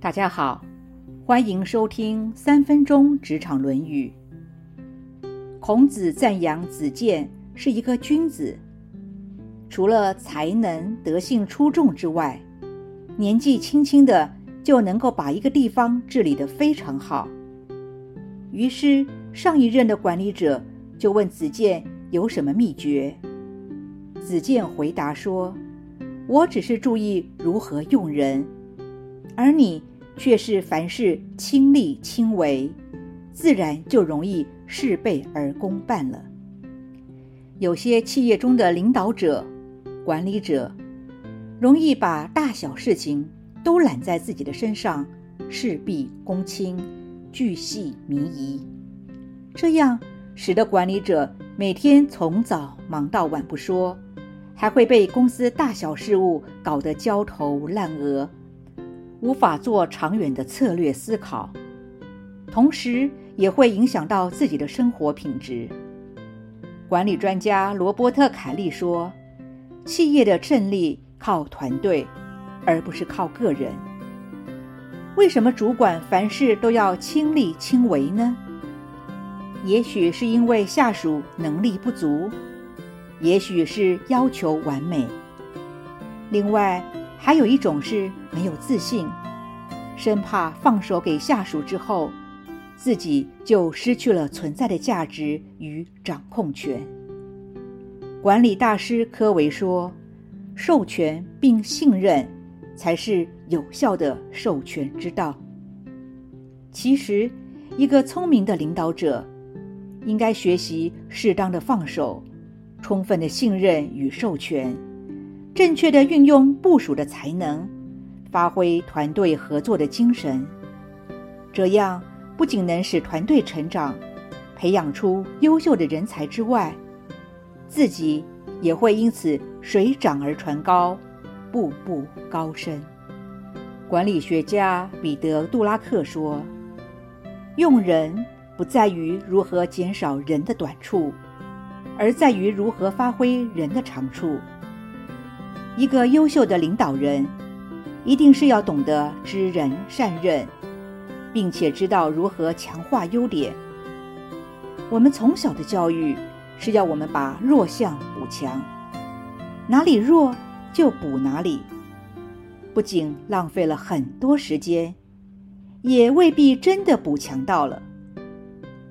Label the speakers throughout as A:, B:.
A: 大家好，欢迎收听三分钟职场《论语》。孔子赞扬子建是一个君子，除了才能、德性出众之外，年纪轻轻的就能够把一个地方治理得非常好。于是上一任的管理者就问子建有什么秘诀。子建回答说：“我只是注意如何用人，而你却是凡事亲力亲为，自然就容易事倍而功半了。”有些企业中的领导者、管理者，容易把大小事情都揽在自己的身上，事必躬亲，巨细靡遗，这样使得管理者每天从早忙到晚不说，还会被公司大小事务搞得焦头烂额，无法做长远的策略思考，同时也会影响到自己的生活品质。管理专家罗伯特·凯利说：“企业的胜利靠团队，而不是靠个人。为什么主管凡事都要亲力亲为呢？也许是因为下属能力不足，也许是要求完美。另外，还有一种是没有自信，生怕放手给下属之后。”自己就失去了存在的价值与掌控权。管理大师科维说：“授权并信任，才是有效的授权之道。”其实，一个聪明的领导者，应该学习适当的放手，充分的信任与授权，正确的运用部署的才能，发挥团队合作的精神，这样。不仅能使团队成长，培养出优秀的人才之外，自己也会因此水涨而船高，步步高升。管理学家彼得·杜拉克说：“用人不在于如何减少人的短处，而在于如何发挥人的长处。一个优秀的领导人，一定是要懂得知人善任。”并且知道如何强化优点。我们从小的教育是要我们把弱项补强，哪里弱就补哪里，不仅浪费了很多时间，也未必真的补强到了。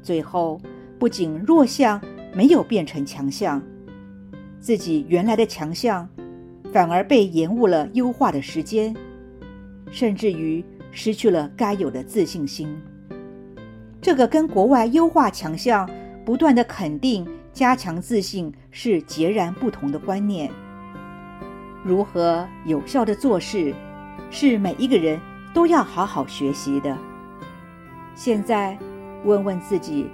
A: 最后，不仅弱项没有变成强项，自己原来的强项反而被延误了优化的时间，甚至于。失去了该有的自信心，这个跟国外优化强项、不断的肯定、加强自信是截然不同的观念。如何有效的做事，是每一个人都要好好学习的。现在问问自己，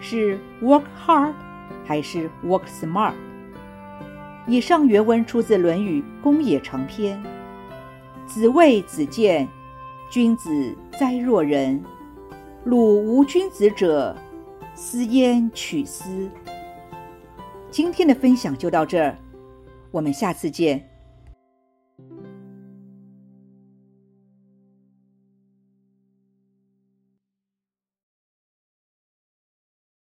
A: 是 work hard 还是 work smart？以上原文出自《论语·公冶长篇》，子谓子建。君子哉若人！鲁无君子者，斯焉取斯？今天的分享就到这儿，我们下次见。